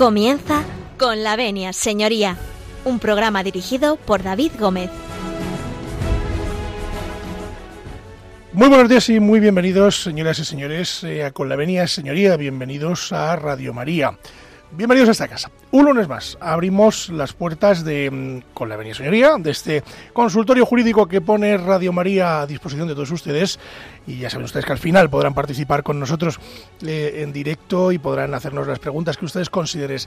Comienza con la venia, señoría, un programa dirigido por David Gómez. Muy buenos días y muy bienvenidos, señoras y señores, eh, a Con la Venia, señoría, bienvenidos a Radio María. Bienvenidos a esta casa. Un lunes más abrimos las puertas de mm, Con la Venia Señoría, de este consultorio jurídico que pone Radio María a disposición de todos ustedes. Y ya saben ustedes que al final podrán participar con nosotros eh, en directo y podrán hacernos las preguntas que ustedes consideren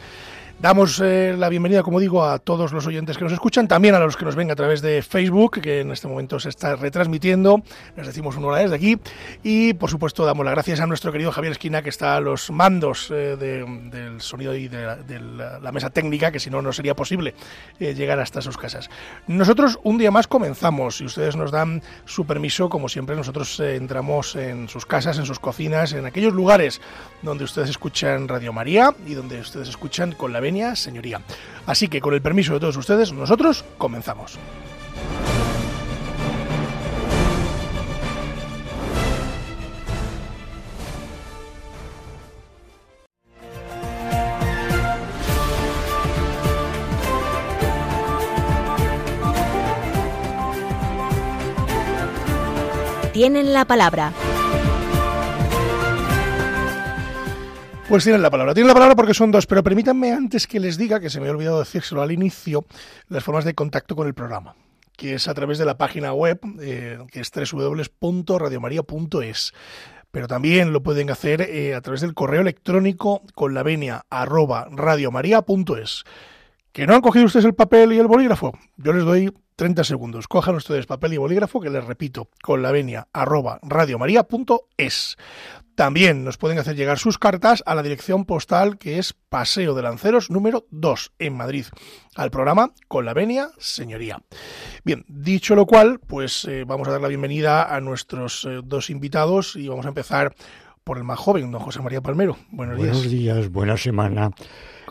Damos eh, la bienvenida, como digo, a todos los oyentes que nos escuchan, también a los que nos ven a través de Facebook, que en este momento se está retransmitiendo. Les decimos un hola desde aquí. Y, por supuesto, damos las gracias a nuestro querido Javier Esquina, que está a los mandos eh, del sonido y de, la, mesa técnica, que si no, no sería posible eh, llegar hasta sus casas. Nosotros un día más comenzamos y ustedes nos dan su permiso, como siempre, nosotros entramos en sus casas, en sus cocinas, en aquellos lugares donde ustedes escuchan Radio María y donde ustedes escuchan con la venia, señoría. Así que con el permiso de todos ustedes, nosotros comenzamos. Tienen la palabra Pues tienen la palabra. Tienen la palabra porque son dos, pero permítanme antes que les diga, que se me ha olvidado decírselo al inicio, las formas de contacto con el programa que es a través de la página web, eh, que es www.radiomaria.es. Pero también lo pueden hacer eh, a través del correo electrónico con la venia arroba. ¿Que no han cogido ustedes el papel y el bolígrafo? Yo les doy 30 segundos. Cojan ustedes papel y bolígrafo, que les repito, con la venia arroba radiomaria.es. También nos pueden hacer llegar sus cartas a la dirección postal que es Paseo de Lanceros número 2 en Madrid, al programa Con la Venia Señoría. Bien, dicho lo cual, pues eh, vamos a dar la bienvenida a nuestros eh, dos invitados y vamos a empezar por el más joven, don José María Palmero. Buenos días. Buenos días, buena semana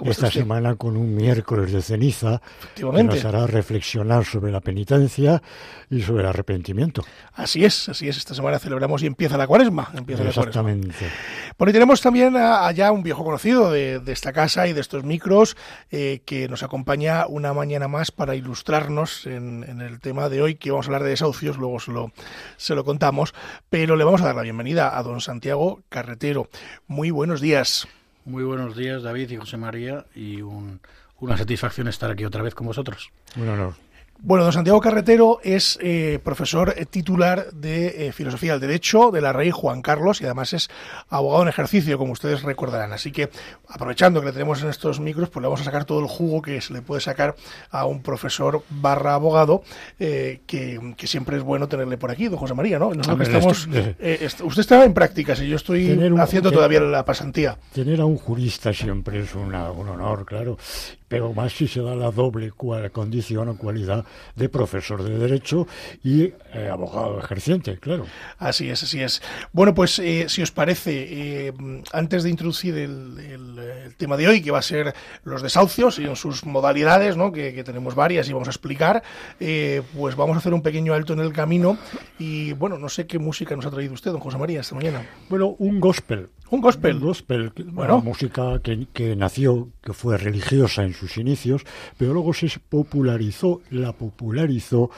esta semana con un miércoles de ceniza que nos hará reflexionar sobre la penitencia y sobre el arrepentimiento. Así es, así es. Esta semana celebramos y empieza la cuaresma. Empieza Exactamente. La Bueno, y tenemos también allá un viejo conocido de, esta casa y de estos micros eh, que nos acompaña una mañana más para ilustrarnos en, el tema de hoy, que vamos a hablar de desahucios, luego se lo, se lo contamos, pero le vamos a dar la bienvenida a don Santiago Carretero. Muy buenos días. Muy buenos días, David y José María, y una satisfacción estar aquí otra vez con vosotros. Un honor. Bueno, don Santiago Carretero es eh, profesor titular de eh, Filosofía del Derecho de la Rey Juan Carlos y además es abogado en ejercicio, como ustedes recordarán. Así que, aprovechando que le tenemos en estos micros, pues le vamos a sacar todo el jugo que se le puede sacar a un profesor barra abogado, eh, que, siempre es bueno tenerle por aquí, don José María, ¿no? estamos, usted está en prácticas y yo estoy haciendo todavía la pasantía. Tener a un jurista siempre es un honor, claro pero más si se da la doble condición o cualidad de profesor de Derecho y eh, abogado ejerciente, claro. Así es, así es. Bueno, pues eh, si os parece, eh, antes de introducir el, tema de hoy, que va a ser los desahucios y en sus modalidades, ¿no? que, tenemos varias y vamos a explicar, pues vamos a hacer un pequeño alto en el camino y bueno, no sé qué música nos ha traído usted, don José María, esta mañana. Bueno, un gospel. Un gospel. Un gospel, bueno. música que, que nació, que fue religiosa en sus inicios, pero luego se popularizó, la popularizó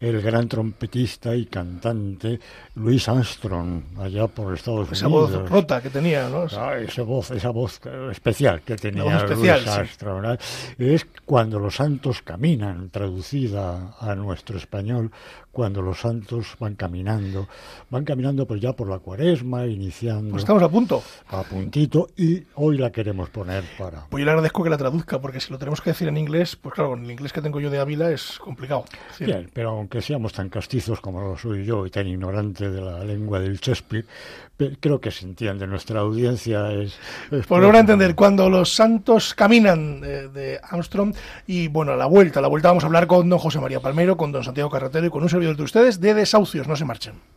el gran trompetista y cantante Louis Armstrong, allá por Estados esa Unidos. Esa voz rota que tenía, ¿no? Ah, esa voz, esa voz especial que tenía Louis Armstrong. Es cuando los santos caminan, traducida a nuestro español, cuando los santos van caminando, van caminando pues ya por la cuaresma, iniciando. Pues estamos a punto. A puntito, y hoy la queremos poner para. Pues yo le agradezco que la traduzca, porque si lo tenemos que decir en inglés, pues claro, con el inglés que tengo yo de Ávila es complicado. Bien, pero aunque seamos tan castizos como lo soy yo y tan ignorante de la lengua del Shakespeare, creo que se entiende. Nuestra audiencia es. es pues a entender, cuando los santos caminan de, de, Armstrong, y bueno, a la vuelta, a la vuelta vamos a hablar con don José María Palmero, con don Santiago Carretero y con un servidor de ustedes de desahucios. No se marchen.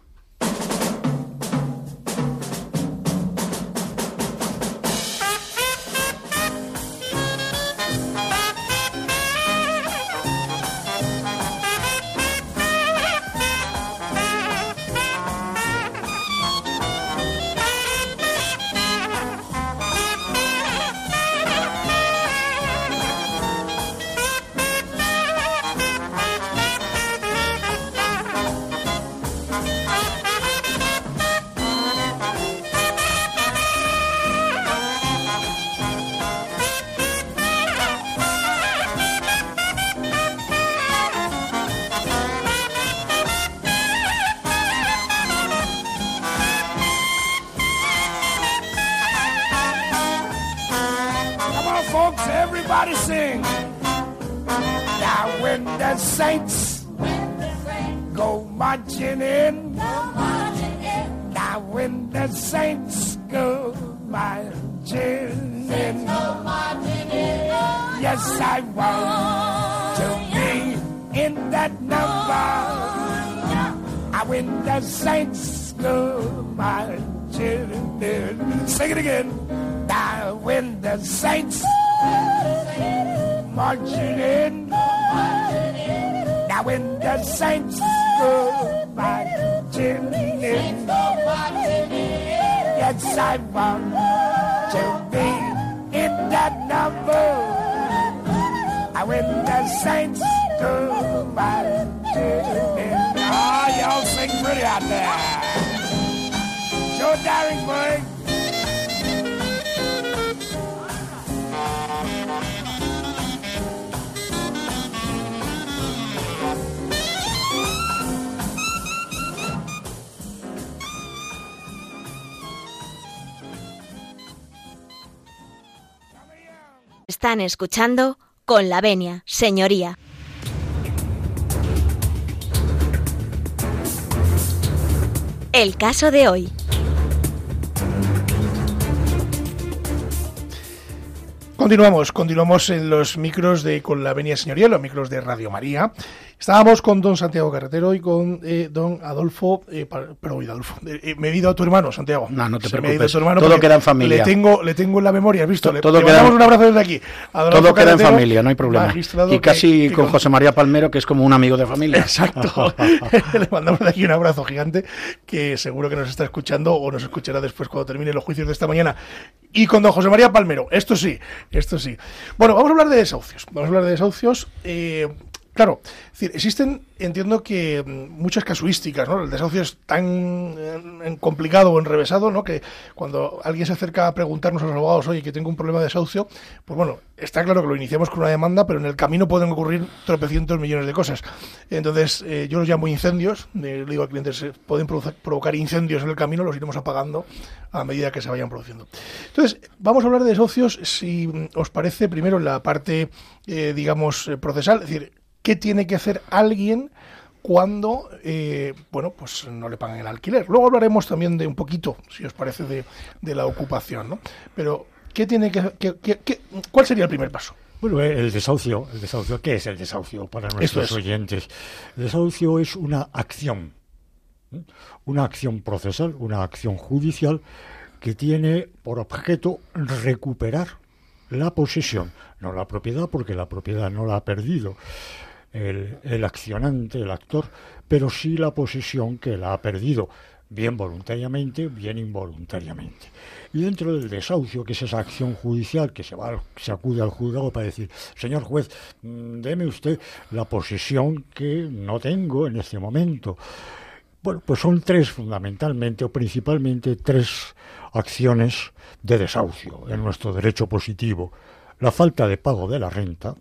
Están escuchando con la venia, señoría. El caso de hoy. Continuamos, continuamos en los micros de con la venia señoría, los micros de Radio María. Estábamos con don Santiago Carretero y con eh, don Adolfo, eh, pero Adolfo, eh, me he ido a tu hermano, Santiago. No, no te preocupes. todo queda en familia. Le tengo, le tengo en la memoria, ¿has visto? Todo, le, queda, un abrazo desde aquí. todo queda en familia, no hay problema. Y casi con José María Palmero, que es como un amigo de familia. Exacto. le mandamos de aquí un abrazo gigante, que seguro que nos está escuchando o nos escuchará después cuando termine los juicios de esta mañana. Y con don José María Palmero, esto sí, esto sí. Bueno, vamos a hablar de desahucios. Vamos a hablar de desahucios. Eh, Claro, existen, entiendo que mm, muchas casuísticas, ¿no? El desahucio es tan eh, complicado o enrevesado, ¿no? Que cuando alguien se acerca a preguntarnos a los abogados, oye, que tengo un problema de desahucio, pues bueno, está claro que lo iniciamos con una demanda, pero en el camino pueden ocurrir tropecientos millones de cosas. Entonces, eh, yo los llamo incendios, le digo al cliente, se pueden provocar incendios en el camino, los iremos apagando a medida que se vayan produciendo. Entonces, vamos a hablar de desahucios, si mm, os parece, primero en la parte, eh, digamos, procesal, es decir, qué tiene que hacer alguien cuando eh, bueno pues no le pagan el alquiler. Luego hablaremos también de un poquito, si os parece, de, de la ocupación, ¿no? Pero ¿qué tiene que, cuál sería el primer paso? Bueno, eh, el desahucio, el desahucio, ¿qué es el desahucio para nuestros oyentes? El desahucio es una acción, una acción procesal, una acción judicial que tiene por objeto recuperar la posesión, no la propiedad, porque la propiedad no la ha perdido, el, accionante, el actor, pero sí la posesión que la ha perdido, bien voluntariamente, bien involuntariamente. Y dentro del desahucio, que es esa acción judicial que se, va, se acude al juzgado para decir, señor juez, mm, deme usted la posesión que no tengo en este momento. Bueno, pues son tres fundamentalmente o principalmente tres acciones de desahucio en nuestro derecho positivo. La falta de pago de la renta,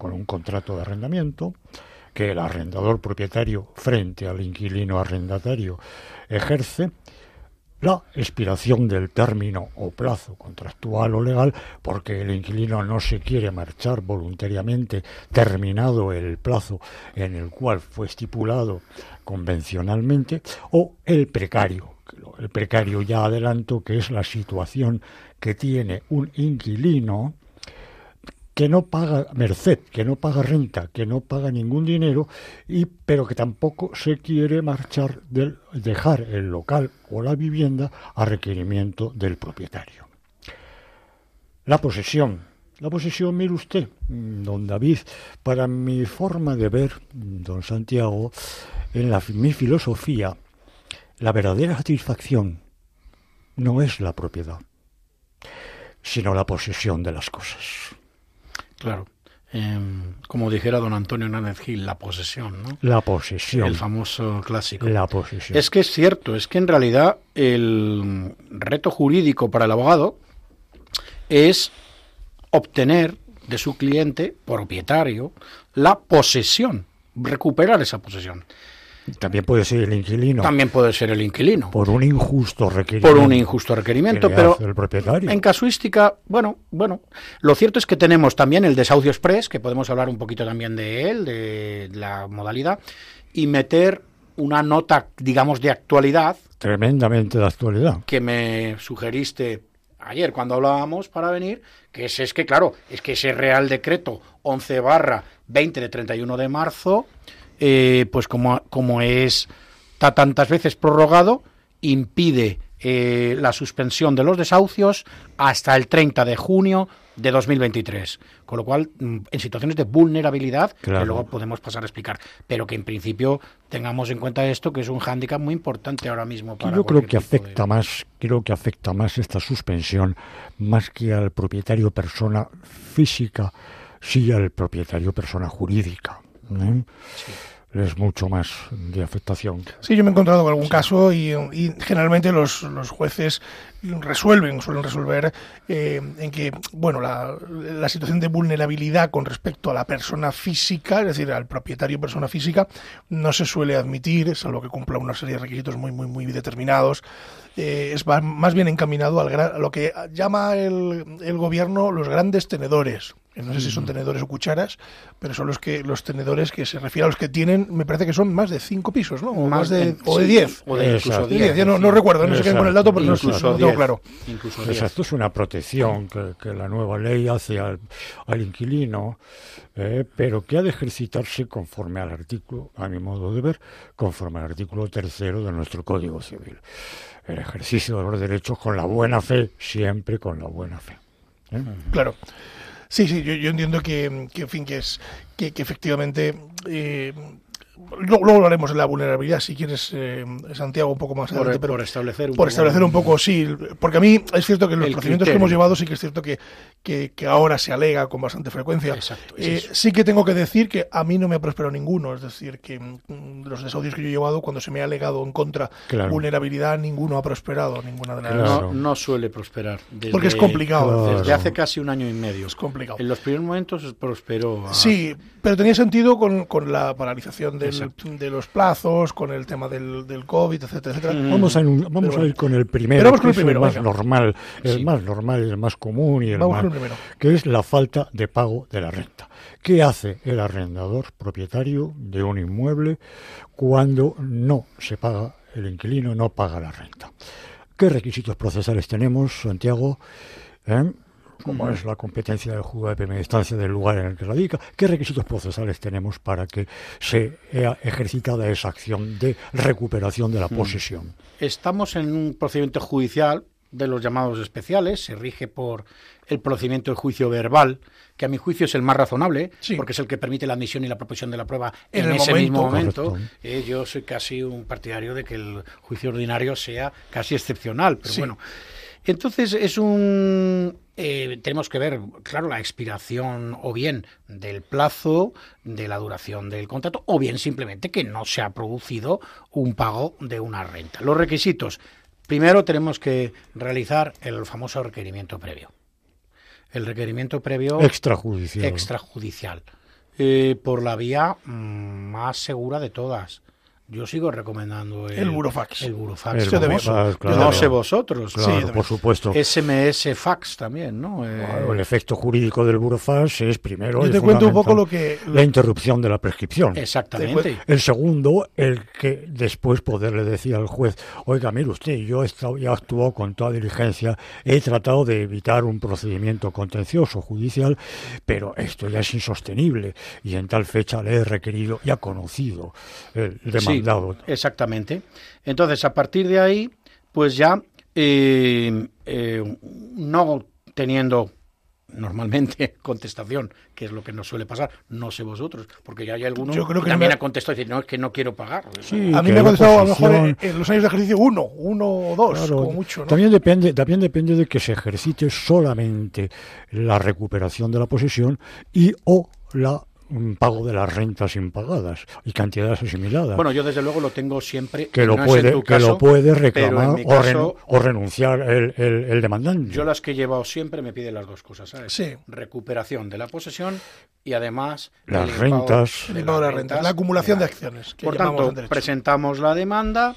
con un contrato de arrendamiento que el arrendador propietario frente al inquilino arrendatario ejerce, la expiración del término o plazo contractual o legal porque el inquilino no se quiere marchar voluntariamente terminado el plazo en el cual fue estipulado convencionalmente o el precario. El precario ya adelanto que es la situación que tiene un inquilino que no paga merced, que no paga renta, que no paga ningún dinero, y, pero que tampoco se quiere marchar del dejar el local o la vivienda a requerimiento del propietario. La posesión. La posesión, mire usted, don David, para mi forma de ver, don Santiago, en la, mi filosofía, la verdadera satisfacción no es la propiedad, sino la posesión de las cosas. Claro. Em, como dijera don Antonio Nández Gil, la posesión, ¿no? La posesión. El famoso clásico. La posesión. Es que es cierto, es que en realidad el reto jurídico para el abogado es obtener de su cliente, propietario, la posesión, recuperar esa posesión. También puede ser el inquilino. También puede ser el inquilino. Por un injusto requerimiento. Por un injusto requerimiento, pero el propietario. en casuística, bueno, bueno, lo cierto es que tenemos también el desahucio express, que podemos hablar un poquito también de él, de la modalidad, y meter una nota, digamos, de actualidad. Tremendamente de actualidad. Que me sugeriste ayer cuando hablábamos para venir, que es, es que, claro, es que ese Real Decreto 11 barra 20 de 31 de marzo, eh, pues como, como es está tantas veces prorrogado, impide eh, la suspensión de los desahucios hasta el 30 de junio de 2023. Con lo cual, mm, en situaciones de vulnerabilidad, que luego podemos pasar a explicar, pero que en principio tengamos en cuenta esto, que es un hándicap muy importante ahora mismo. Para Yo creo que afecta más, creo que afecta más esta suspensión, más que al propietario persona física, sí al propietario persona jurídica. ¿eh? Es mucho más de afectación. Sí, yo me he encontrado con algún caso y, generalmente los, jueces resuelven, suelen resolver eh, en que, bueno, la, la, situación de vulnerabilidad con respecto a la persona física, es decir, al propietario persona física, no se suele admitir, salvo que cumpla una serie de requisitos muy, muy, muy determinados. Eh, es más bien encaminado al a lo que llama el, el gobierno los grandes tenedores, no sé si son tenedores o cucharas, pero son los que los tenedores que se refieren a los que tienen, me parece que son más de cinco pisos, ¿no? O más, de, o de diez. O de incluso diez. no, no, recuerdo, no sé qué con el dato, pero no, lo tengo claro. Exacto, es una protección que, que, la nueva ley hace al, al inquilino, eh, pero que ha de ejercitarse conforme al artículo, a mi modo de ver, conforme al artículo tercero de nuestro Código Civil. El ejercicio de los derechos con la buena fe, siempre con la buena fe. ¿eh? Claro. Sí, sí, yo, yo entiendo que, que, en fin, que es que, que efectivamente eh, luego hablaremos de la vulnerabilidad, si quieres, eh, Santiago, un poco más adelante. Por, pero por establecer un por poco, establecer un poco, sí. Porque a mí es cierto que los procedimientos que hemos llevado sí que es cierto que, que, ahora se alega con bastante frecuencia. Exacto. Eh, sí que tengo que decir que a mí no me ha prosperado ninguno. Es decir, que mm, los desahucios que yo he llevado, cuando se me ha alegado en contra vulnerabilidad, ninguno ha prosperado. Ninguna de las no, no suele prosperar. porque es complicado. Desde hace casi un año y medio. Es complicado. En los primeros momentos prosperó. Sí, pero tenía sentido con, con la paralización del de los plazos, con el tema del, del COVID, etcétera, etcétera. Mm. Vamos, a, vamos a ir con el primero, que es el más normal, el más normal, el más común y el más, que es la falta de pago de la renta. ¿Qué hace el arrendador propietario de un inmueble cuando no se paga el inquilino, no paga la renta? ¿Qué requisitos procesales tenemos, Santiago? ¿Eh? Como es la competencia del juzgado de primera instancia del lugar en el que radica, qué requisitos procesales tenemos para que se sea ejercitada esa acción de recuperación de la posesión. Estamos en un procedimiento judicial de los llamados especiales, se rige por el procedimiento de juicio verbal, que a mi juicio es el más razonable, porque es el que permite la admisión y la proposición de la prueba en, ese mismo momento. Eh, yo soy casi un partidario de que el juicio ordinario sea casi excepcional, pero bueno. Entonces es un eh, tenemos que ver, claro, la expiración o bien del plazo, de la duración del contrato, o bien simplemente que no se ha producido un pago de una renta. Los requisitos. Primero tenemos que realizar el famoso requerimiento previo. El requerimiento previo extrajudicial. Extrajudicial. Eh, por la vía mm, más segura de todas yo sigo recomendando el, el burofax. El burofax. no sé vosotros. sí, por supuesto. SMS fax también, ¿no? Eh, el efecto jurídico del burofax es primero. Yo te cuento un poco lo que. La interrupción de la prescripción. Exactamente. El segundo, el que después poderle decir al juez, oiga, mire usted, yo he, estado, he actuado con toda diligencia, he tratado de evitar un procedimiento contencioso judicial, pero esto ya es insostenible y en tal fecha le he requerido y ha conocido el exactamente. Entonces, a partir de ahí, pues ya eh, eh, no teniendo normalmente contestación, que es lo que nos suele pasar, no sé vosotros, porque ya hay algunos Yo creo que, también ha contestado y decir, no, es que no quiero pagar. a mí me ha contestado a lo mejor en, los años de ejercicio uno, uno o dos, como mucho. También, depende, también depende de que se ejercite solamente la recuperación de la posesión y o la un pago de las rentas impagadas y cantidades asimiladas. Bueno, yo desde luego lo tengo siempre. Que lo, puede, que lo puede reclamar o, renunciar el, el, demandante. Yo las que he llevado siempre me piden las dos cosas, ¿sabes? Sí. Recuperación de la posesión y además las rentas, la acumulación de acciones. Por tanto, presentamos la demanda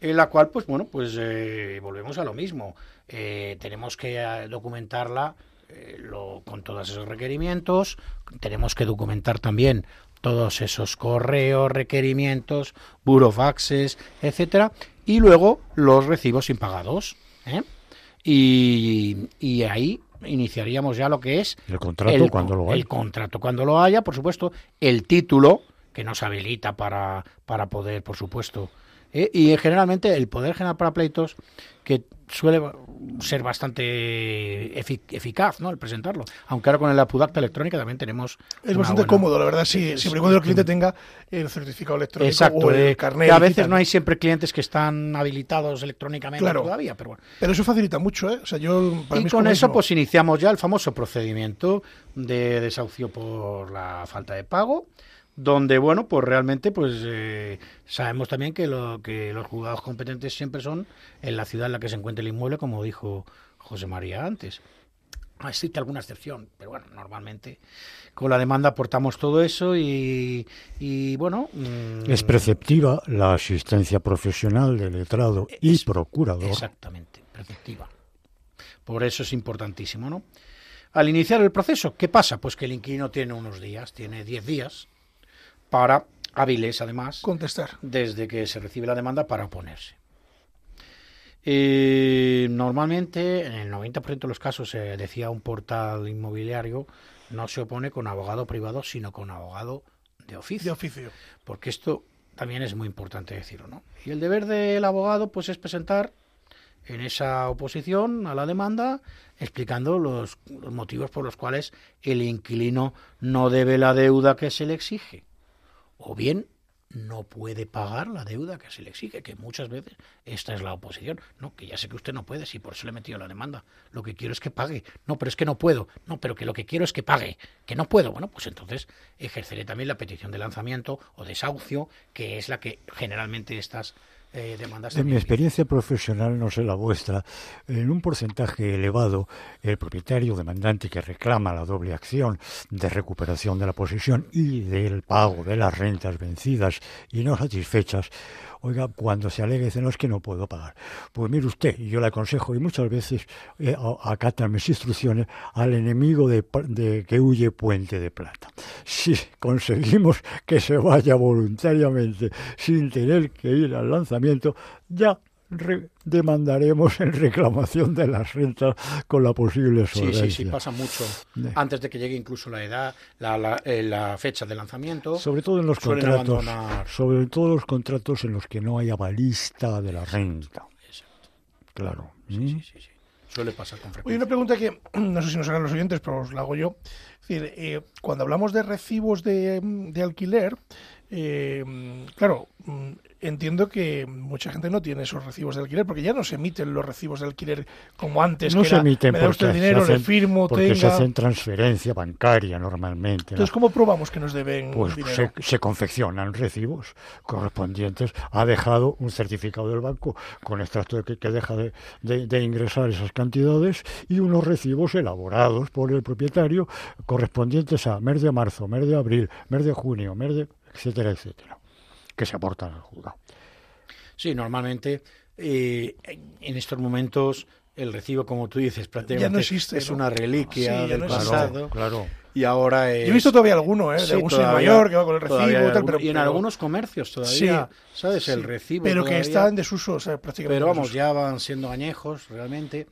en la cual, pues bueno, pues eh, volvemos a lo mismo. Eh, tenemos que eh, documentarla eh, lo, con todos esos requerimientos. Tenemos que documentar también todos esos correos, requerimientos, burofaxes, etcétera, y luego los recibos impagados. ¿eh? Y, y, ahí iniciaríamos ya lo que es el contrato cuando lo haya. El contrato cuando lo haya, por supuesto, el título que nos habilita para, para poder, por supuesto, ¿eh? y generalmente el poder general para pleitos que suele ser bastante eficaz, ¿no? El presentarlo. Aunque ahora con el Apudacta electrónica también tenemos. Es bastante cómodo, la verdad, sí, siempre y cuando el cliente tenga el certificado electrónico Exacto, o el eh, carnet. a veces no hay siempre clientes que están habilitados electrónicamente todavía, pero bueno. Pero eso facilita mucho, ¿eh? O sea, yo, y con eso, pues iniciamos ya el famoso procedimiento de desahucio por la falta de pago donde bueno pues realmente pues eh, sabemos también que lo que los juzgados competentes siempre son en la ciudad en la que se encuentra el inmueble como dijo José María antes. Existe alguna excepción pero bueno normalmente con la demanda aportamos todo eso y, y bueno mm, es preceptiva la asistencia profesional del letrado y procurador. exactamente preceptiva. Por eso es importantísimo no al iniciar el proceso, ¿qué pasa? Pues que el inquilino tiene unos días, tiene 10 días para hábiles, además, contestar desde que se recibe la demanda para oponerse. Eh, normalmente, en el 90% de los casos, se decía un portal inmobiliario, no se opone con abogado privado, sino con abogado de oficio. De oficio. Porque esto también es muy importante decirlo, ¿no? Y el deber del abogado, pues, es presentar en esa oposición a la demanda, explicando los motivos por los cuales el inquilino no debe la deuda que se le exige o bien no puede pagar la deuda que se le exige, que muchas veces esta es la oposición. No, que ya sé que usted no puede, si por eso le he metido la demanda. Lo que quiero es que pague. No, pero es que no puedo. No, pero que lo que quiero es que pague. Que no puedo. Bueno, pues entonces ejerceré también la petición de lanzamiento o desahucio, que es la que generalmente estas eh, en mi experiencia profesional, no sé la vuestra, en un porcentaje elevado, el propietario demandante que reclama la doble acción de recuperación de la posesión y del pago de las rentas vencidas y no satisfechas, oiga, cuando se alegue, dice, no, es que no puedo pagar. Pues mire usted, y yo le aconsejo, y muchas veces eh, acatan mis instrucciones, al enemigo de, de, que huye puente de plata. Si conseguimos que se vaya voluntariamente sin tener que ir al lanzamiento, ya demandaremos en reclamación de las rentas con la posible solvencia. Sí, sí, sí, pasa mucho. Antes de que llegue incluso la edad, la, la, eh, la fecha de lanzamiento. Sobre todo en los contratos. Sobre todo los contratos en los que no hay avalista de la renta. Exacto. Claro. Sí, sí, sí, sí, Suele pasar con frecuencia. Oye, una pregunta que no sé si nos hagan los oyentes, pero os la hago yo. Es decir, eh, cuando hablamos de recibos de, de alquiler, eh, claro, mm, entiendo que mucha gente no tiene esos recibos de alquiler porque ya no se emiten los recibos de alquiler como antes. No se emiten me da usted dinero, hacen, le firmo, porque se hacen transferencia bancaria normalmente. Entonces, ¿cómo probamos que nos deben pues dinero? Se, se, confeccionan recibos correspondientes. Ha dejado un certificado del banco con extracto de que, que deja de, de, de, ingresar esas cantidades y unos recibos elaborados por el propietario correspondientes a mes de marzo, mes de abril, mes de junio, mes de etcétera, etcétera que se aportan al juzgado. Sí, normalmente eh, en estos momentos el recibo, como tú dices, prácticamente existe, es una reliquia del pasado. Claro, Y ahora Yo he visto todavía alguno, ¿eh? De algún mayor que va con el recibo y tal, pero, Y en algunos comercios todavía, ¿sabes? El recibo Pero que está en desuso, o sea, prácticamente. Pero vamos, ya van siendo añejos realmente.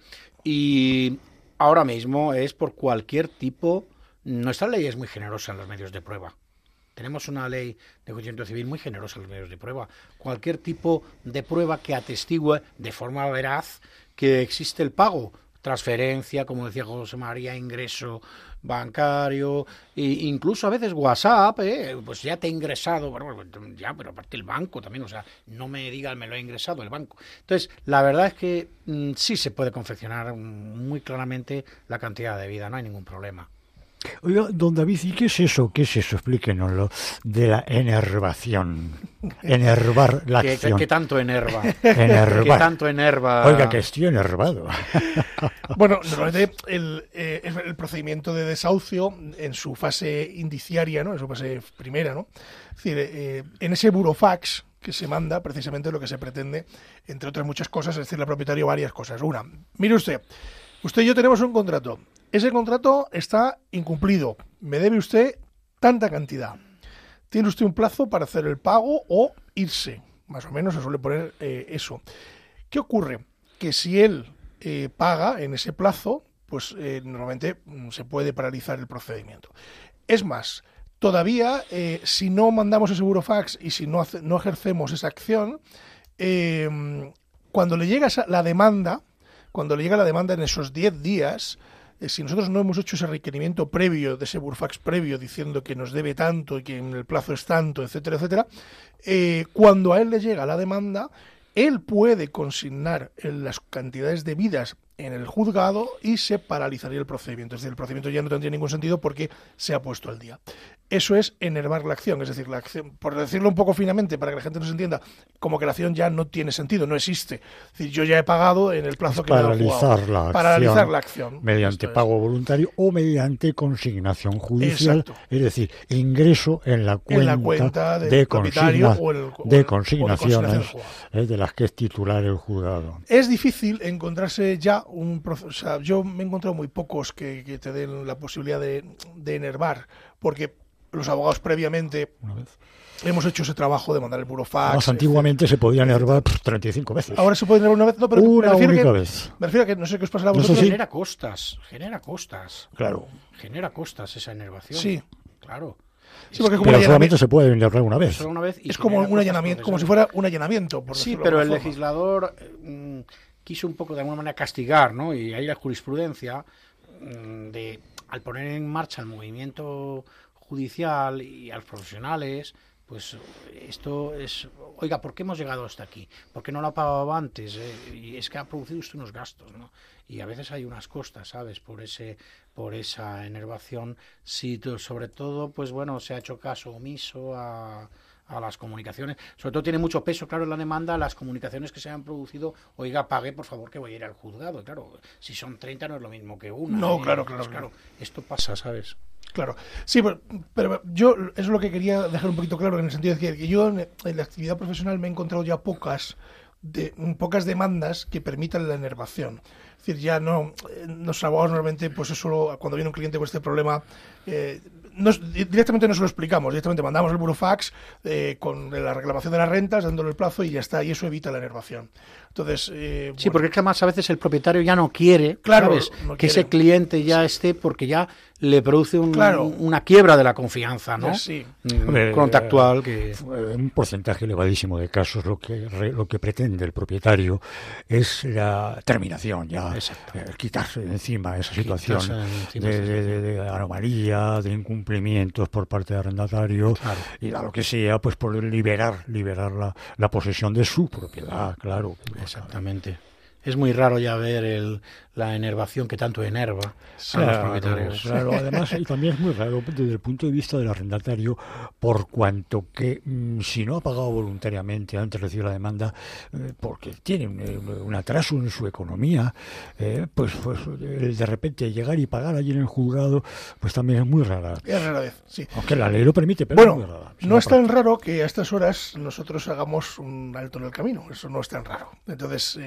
Y ahora mismo es por cualquier tipo... Nuestra ley es muy generosa en los medios de prueba. Tenemos una ley de juicio civil muy generosa en los medios de prueba. Cualquier tipo de prueba que atestigue de forma veraz que existe el pago, transferencia, como decía José María, ingreso bancario, e incluso a veces WhatsApp, ¿eh? pues ya te he ingresado, bueno, ya, pero aparte el banco también, o sea, no me digan me lo he ingresado el banco. Entonces, la verdad es que mm, sí se puede confeccionar muy claramente la cantidad de vida, no hay ningún problema. Oiga, don David, ¿y qué es eso? ¿Qué es eso? Explíquenoslo. De la enervación. Enervar la acción. ¿Qué, tanto enerva? Enervar. ¿Qué tanto enerva? Oiga, que estoy enervado. bueno, normalmente el, eh, el, procedimiento de desahucio en su fase indiciaria, ¿no? En su fase primera, ¿no? Es decir, eh, en ese burofax que se manda, precisamente lo que se pretende, entre otras muchas cosas, es decirle al propietario varias cosas. Una, mire usted, usted y yo tenemos un contrato ese contrato está incumplido. Me debe usted tanta cantidad. Tiene usted un plazo para hacer el pago o irse. Más o menos se suele poner eh, eso. ¿Qué ocurre? Que si él eh, paga en ese plazo, pues eh, normalmente mm, se puede paralizar el procedimiento. Es más, todavía si no mandamos ese burofax y si no, no ejercemos esa acción, cuando le llega la demanda, cuando le llega la demanda en esos 10 días, si nosotros no hemos hecho ese requerimiento previo, de ese Burfax previo, diciendo que nos debe tanto y que el plazo es tanto, etcétera, etcétera, eh, cuando a él le llega la demanda, él puede consignar las cantidades debidas en el juzgado y se paralizaría el procedimiento. Es decir, el procedimiento ya no tendría ningún sentido porque se ha puesto al día. Eso es enervar la acción, es decir, la acción, por decirlo un poco finamente para que la gente nos entienda, como que la acción ya no tiene sentido, no existe. Es decir, yo ya he pagado en el plazo que paralizar me la paralizar acción la acción. mediante pago voluntario o mediante consignación judicial, es decir, ingreso en la cuenta, de, consigna, de consignaciones eh, de las que es titular el juzgado. Es difícil encontrarse ya un proceso, o sea, yo me he encontrado muy pocos que, te den la posibilidad de, de enervar, porque los abogados previamente hemos hecho ese trabajo de mandar el burofax. Más antiguamente se podían enervar 35 veces. Ahora se puede enervar una vez, no, pero una me única que, vez. Me refiero a que no sé qué os pasará a vosotros. Genera costas, genera costas. Claro. Genera costas esa enervación. Sí. Claro. Sí, porque como pero solamente se puede enervar una vez. Una vez es como un allanamiento, como si fuera un allanamiento. Por sí, pero el legislador mm, quiso un poco de alguna manera castigar, ¿no? Y ahí la jurisprudencia mm, de al poner en marcha el movimiento judicial y a los profesionales, pues esto es, oiga, ¿por qué hemos llegado hasta aquí? ¿Por qué no lo ha pagado antes? Eh, y es que ha producido usted unos gastos, ¿no? Y a veces hay unas costas, ¿sabes? Por ese, por esa enervación, si sobre todo, pues bueno, se ha hecho caso omiso a, a las comunicaciones. Sobre todo tiene mucho peso, claro, en la demanda las comunicaciones que se han producido, oiga, pague, por favor, que voy a ir al juzgado. Claro, si son 30 no es lo mismo que una. No, ¿eh? claro, pues claro, claro. Esto pasa, ¿sabes? Claro, sí, pero, yo eso es lo que quería dejar un poquito claro en el sentido de que, yo en, la actividad profesional me he encontrado ya pocas de, pocas demandas que permitan la enervación. Es decir, ya no, los abogados normalmente, pues eso, cuando viene un cliente con este problema, eh, directamente no se lo explicamos, directamente mandamos el burofax eh, con la reclamación de las rentas, dándole el plazo y ya está, y eso evita la enervación. Entonces, eh, sí, porque es que además a veces el propietario ya no quiere claro, que ese cliente ya esté porque ya le produce una quiebra de la confianza, ¿no? Sí. Mm, contactual que un porcentaje elevadísimo de casos lo que lo que pretende el propietario es la terminación, ya eh, quitarse de encima esa situación de, anomalía, de incumplimientos por parte del arrendatario y a lo que sea, pues por liberar liberar la, la posesión de su propiedad, claro. Exactamente. Es muy raro ya ver el, la enervación que tanto enerva a los propietarios. Claro, además y también es muy raro desde el punto de vista del arrendatario, por cuanto que mm, si no ha pagado voluntariamente antes de recibir la demanda, eh, porque tiene un, atraso en su economía, eh, pues, pues de repente llegar y pagar allí en el juzgado, pues también es muy rara. Es rara vez, sí. Aunque la ley lo permite, pero bueno, es muy rara. no es tan raro que a estas horas nosotros hagamos un alto en el camino, eso no es tan raro. Entonces,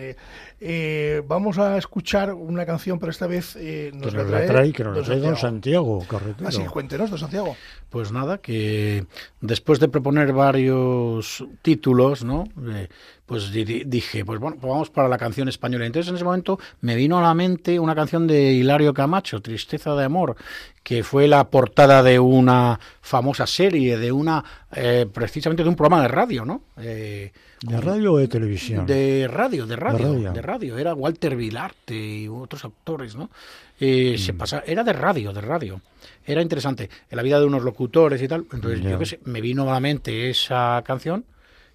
eh, vamos a escuchar una canción, pero esta vez eh, nos, la trae, que nos la trae don Santiago, Carretero. Así, cuéntenos, don Santiago. Pues nada, que después de proponer varios títulos, ¿no? Eh, pues dije, pues bueno, pues vamos para la canción española. Entonces en ese momento me vino a la mente una canción de Hilario Camacho, Tristeza de Amor, que fue la portada de una famosa serie, de una, eh, precisamente de un programa de radio, ¿no? Eh, ¿De radio o de televisión? De radio, de radio, de radio. Era Walter Vilarte y otros actores, ¿no? Eh, se mm. pasa, era de radio, de radio. Era interesante. En la vida de unos locutores y tal. Entonces, yo qué sé, me vino a la mente esa canción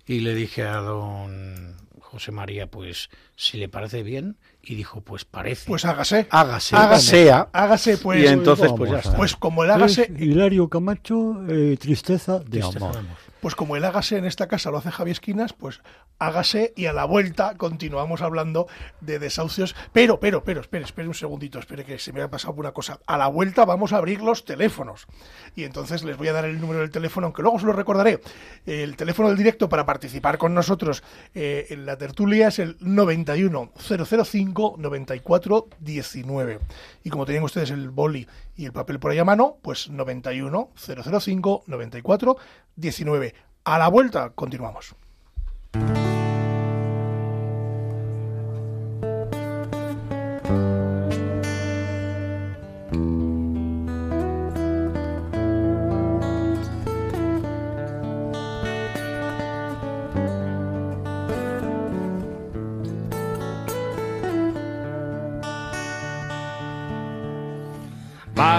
y le dije a don José María, pues si le parece bien, y dijo, pues parece. Pues hágase. Hágase. Hágase. Hágase, pues. Y entonces, pues ya está. Pues como el hágase. Hilario Camacho, eh, tristeza de amor. Pues como el hágase en esta casa lo hace Javier Esquinas, pues hágase y a la vuelta continuamos hablando de desahucios. Pero, pero, pero, espere, espere un segundito, espere que se me ha pasado una cosa. A la vuelta vamos a abrir los teléfonos. Y entonces les voy a dar el número del teléfono, aunque luego se lo recordaré. El teléfono del directo para participar con nosotros eh, en la tertulia es el 91 005 94 19. Y como tenían ustedes el boli y el papel por ahí a mano, pues 91 005 94 19. A la vuelta continuamos.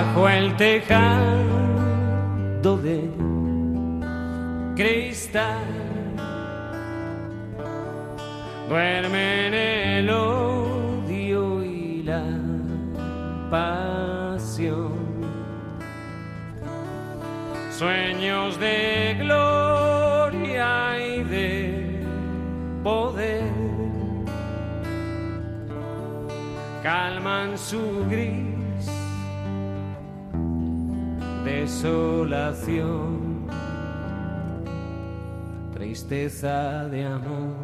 Bajo el tejado de cristal. Duermen el odio y la pasión. Sueños de gloria y de poder calman su gris desolación tristeza de amor,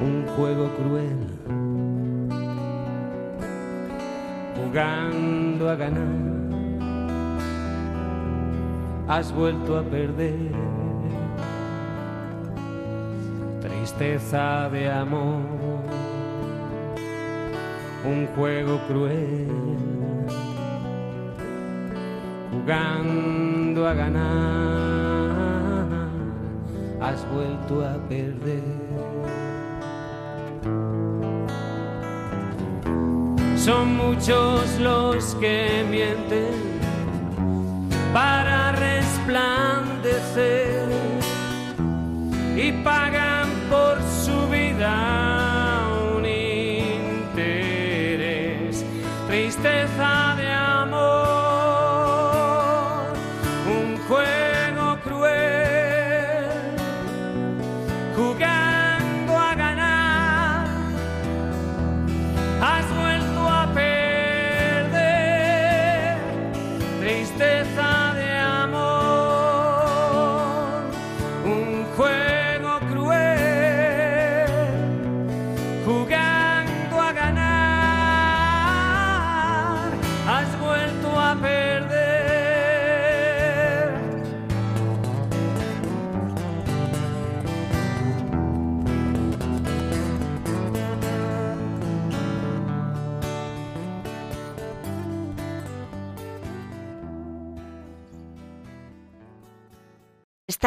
un juego cruel, jugando a ganar, has vuelto a perder, tristeza de amor, un juego cruel jugando a ganar has vuelto a perder. Son muchos los que mienten para resplandecer y pagan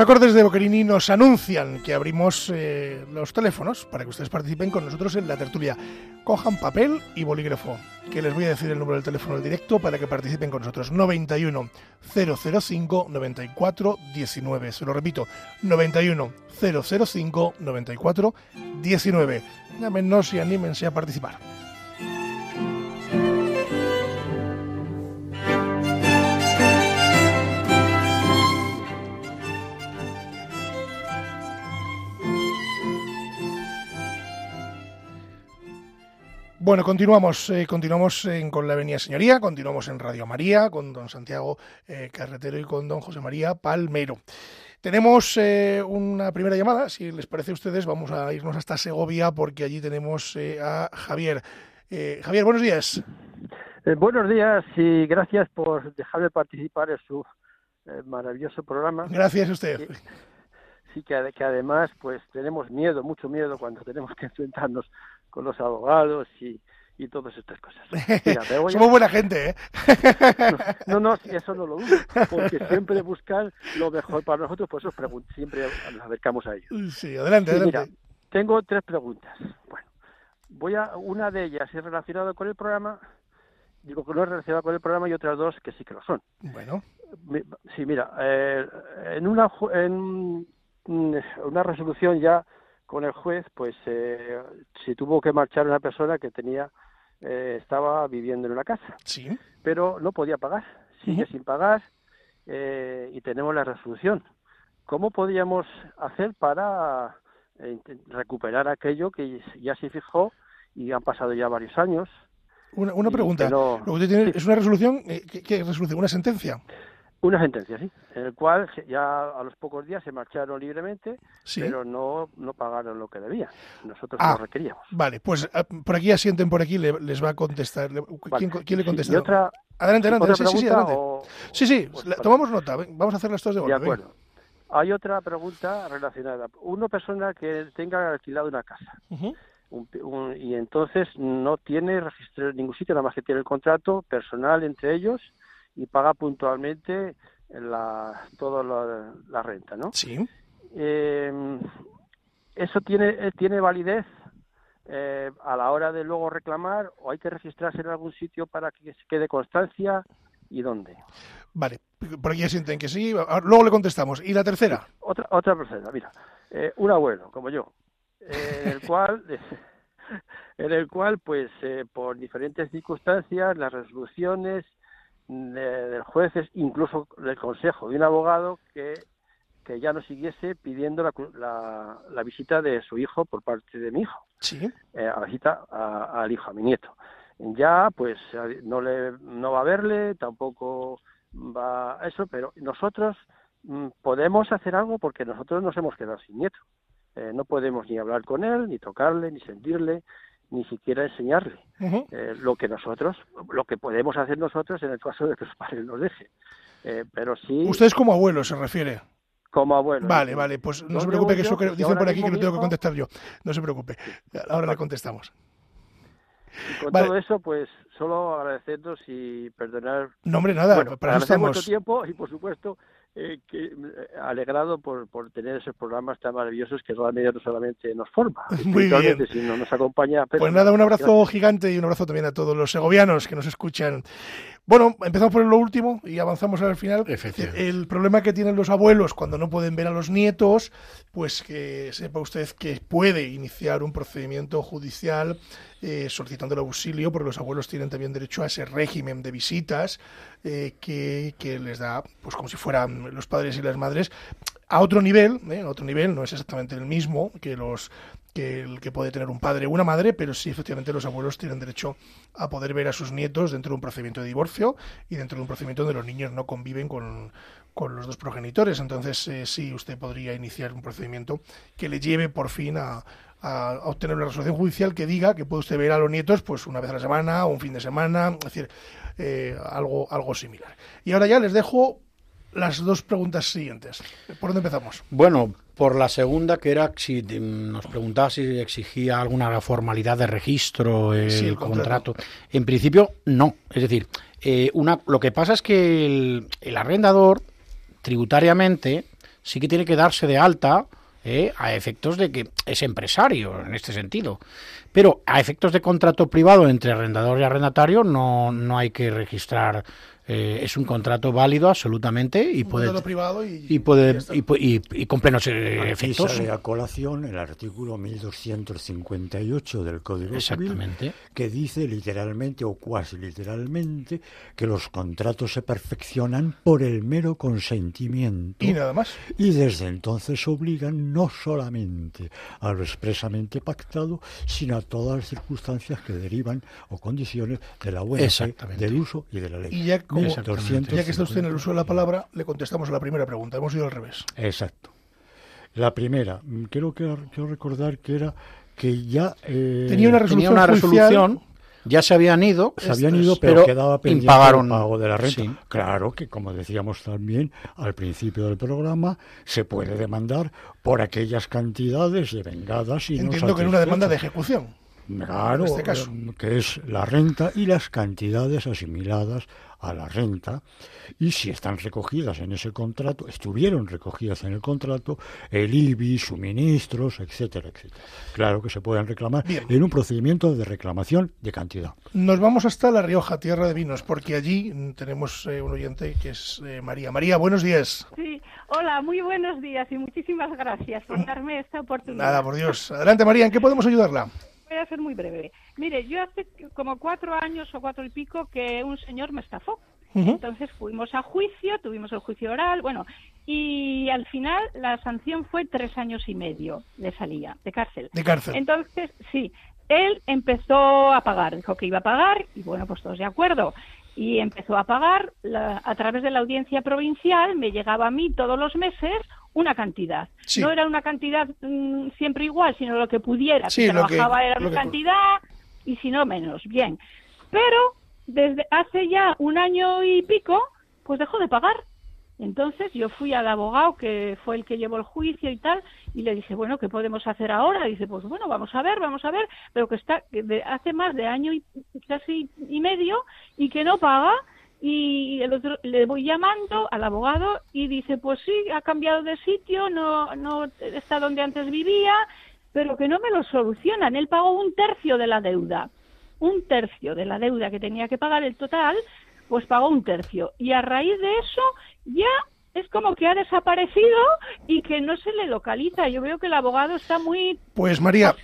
Acordes de Boquerini nos anuncian que abrimos eh, los teléfonos para que ustedes participen con nosotros en la tertulia. Cojan papel y bolígrafo, que les voy a decir el número del teléfono del directo para que participen con nosotros. 91 005 94 19. Se lo repito, 91 005 94 19. Llámenos y anímense a participar. Bueno, continuamos, eh, continuamos con la Avenida Señoría, continuamos en Radio María con don Santiago eh, Carretero y con don José María Palmero. Tenemos eh, una primera llamada, si les parece a ustedes, vamos a irnos hasta Segovia porque allí tenemos a Javier. Javier, buenos días. buenos días y gracias por dejarme participar en su maravilloso programa. Gracias a usted. Sí, que, que además pues tenemos miedo, mucho miedo cuando tenemos que enfrentarnos con los abogados y, y todas estas cosas. Somos buena gente, ¿eh? no, no, eso no lo dudo, porque siempre buscan lo mejor para nosotros, por eso siempre nos acercamos a ellos. Sí, adelante, adelante. Mira, tengo tres preguntas. Bueno, voy a una de ellas es relacionada con el programa, digo que no es relacionada con el programa y otras dos que sí que lo son. Bueno. Sí, mira, eh, en una en una resolución ya con el juez, pues eh, se tuvo que marchar una persona que tenía eh, estaba viviendo en una casa, sí. pero no podía pagar, sigue sin pagar eh, y tenemos la resolución. ¿Cómo podíamos hacer para eh, recuperar aquello que ya se fijó y han pasado ya varios años? Una, una pregunta. ¿Es una resolución? Eh, ¿qué, resolución? ¿Una sentencia? Una sentencia, sí, en el cual ya a los pocos días se marcharon libremente, pero no, no pagaron lo que debían. Nosotros ah, lo requeríamos. Vale, pues ah, por aquí asienten por aquí, les va a contestar. ¿Quién, le contesta? otra, adelante, adelante. Sí, sí, sí, adelante. sí, sí, pues, tomamos nota. Vamos a hacer las dos de golpe. De acuerdo. Hay otra pregunta relacionada. Una persona que tenga alquilado una casa. y entonces no tiene registro en ningún sitio, nada más que tiene el contrato personal entre ellos y paga puntualmente la, toda la, renta, ¿no? Sí. Eh, ¿Eso tiene, eh, tiene validez eh, a la hora de luego reclamar o hay que registrarse en algún sitio para que se quede constancia y dónde? Vale, por aquí sienten que sí, luego le contestamos. ¿Y la tercera? Otra, otra persona, mira, un abuelo como yo, en el cual... en el cual, pues, por diferentes circunstancias, las resoluciones del juez es incluso del consejo de un abogado que, que ya no siguiese pidiendo la, la, visita de su hijo por parte de mi hijo. Sí. Eh, a la visita al hijo, a mi nieto. Ya, pues, no, le, no va a verle, tampoco va a eso, pero nosotros mm, podemos hacer algo porque nosotros nos hemos quedado sin nieto. Eh, no podemos ni hablar con él, ni tocarle, ni sentirle, ni siquiera enseñarle eh, lo que nosotros, lo que podemos hacer nosotros en el caso de que los padres nos dejen. Eh, pero sí. Ustedes como abuelo se refiere. Como abuelo. Vale, vale, pues no se preocupe que eso dicen por aquí que lo tengo que contestar yo. No se preocupe. Ahora le contestamos. con todo eso, pues solo agradecernos y perdonar. No, hombre, nada, para eso estamos. mucho tiempo y, por supuesto, eh, que, eh, alegrado por, por tener esos programas tan maravillosos que realmente no solamente nos forma, Muy bien. sino nos acompaña. pues nada, un abrazo gigante y un abrazo también a todos los segovianos que nos escuchan. Bueno, empezamos por lo último y avanzamos al final. El problema que tienen los abuelos cuando no pueden ver a los nietos, pues que sepa usted que puede iniciar un procedimiento judicial eh, solicitando el auxilio, porque los abuelos tienen también derecho a ese régimen de visitas eh, que, que, les da, pues como si fueran los padres y las madres, a otro nivel, ¿eh? otro nivel, no es exactamente el mismo que los que el que puede tener un padre o una madre, pero sí efectivamente los abuelos tienen derecho a poder ver a sus nietos dentro de un procedimiento de divorcio y dentro de un procedimiento donde los niños no conviven con, con los dos progenitores. Entonces eh, sí, usted podría iniciar un procedimiento que le lleve por fin a, a, obtener una resolución judicial que diga que puede usted ver a los nietos pues una vez a la semana o un fin de semana, es decir, eh, algo, algo similar. Y ahora ya les dejo las dos preguntas siguientes. ¿Por dónde empezamos? Bueno, por la segunda, que era si nos preguntaba si exigía alguna formalidad de registro el, contrato. En principio, no. Es decir, eh, una, lo que pasa es que el, el, arrendador, tributariamente, sí que tiene que darse de alta eh, a efectos de que es empresario en este sentido. Pero a efectos de contrato privado entre arrendador y arrendatario no, no hay que registrar eh, es un contrato válido absolutamente y puede privado y, y puede y, y, con plenos eh, efectos. a colación el artículo 1258 del Código Exactamente. Civil que dice literalmente o cuasi literalmente que los contratos se perfeccionan por el mero consentimiento y nada más. Y desde entonces obligan no solamente a lo expresamente pactado, sino a todas las circunstancias que derivan o condiciones de la buena fe, del uso y de la ley. Y ya ya que está usted en el uso de la palabra, le contestamos a la primera pregunta. Hemos ido al revés. Exacto. La primera, quiero, quiero recordar que era que ya eh, tenía una resolución, ya se habían ido, se habían ido, pero, quedaba pendiente el pago de la renta. Claro que, como decíamos también al principio del programa, se puede demandar por aquellas cantidades de vengadas y Entiendo que en una demanda de ejecución. Claro, este caso. que es la renta y las cantidades asimiladas a la renta y si están recogidas en ese contrato, estuvieron recogidas en el contrato, el IBI, suministros, etcétera, etcétera. Claro que se pueden reclamar en un procedimiento de reclamación de cantidad. Nos vamos hasta La Rioja, tierra de vinos, porque allí tenemos eh, un oyente que es eh, María. María, buenos días. Sí, hola, muy buenos días y muchísimas gracias por darme esta oportunidad. Nada, por Dios. Adelante, María, ¿en qué podemos ayudarla? Voy a ser muy breve. Mire, yo hace como cuatro años o cuatro y pico que un señor me estafó. Entonces fuimos a juicio, tuvimos el juicio oral, bueno, y al final la sanción fue tres años y medio de salida, de cárcel. De cárcel. Entonces, sí, él empezó a pagar, dijo que iba a pagar, y bueno, pues todos de acuerdo. Y empezó a pagar a través de la audiencia provincial, me llegaba a mí todos los meses una cantidad. No era una cantidad mm, siempre igual, sino lo que pudiera. si trabajaba era una cantidad y si no menos. Bien. Pero desde hace ya un año y pico, pues dejó de pagar. Entonces yo fui al abogado que fue el que llevó el juicio y tal, y le dije, bueno, ¿qué podemos hacer ahora? dice, pues bueno, vamos a ver, vamos a ver, pero que está de hace más de año y casi y medio y que no paga y el otro, le voy llamando al abogado y dice, pues sí, ha cambiado de sitio, no, no está donde antes vivía, pero que no me lo solucionan. Él pagó un tercio de la deuda, un tercio de la deuda que tenía que pagar el total, pues pagó un tercio. Y a raíz de eso ya es como que ha desaparecido y que no se le localiza. Yo veo que el abogado está muy Pues María,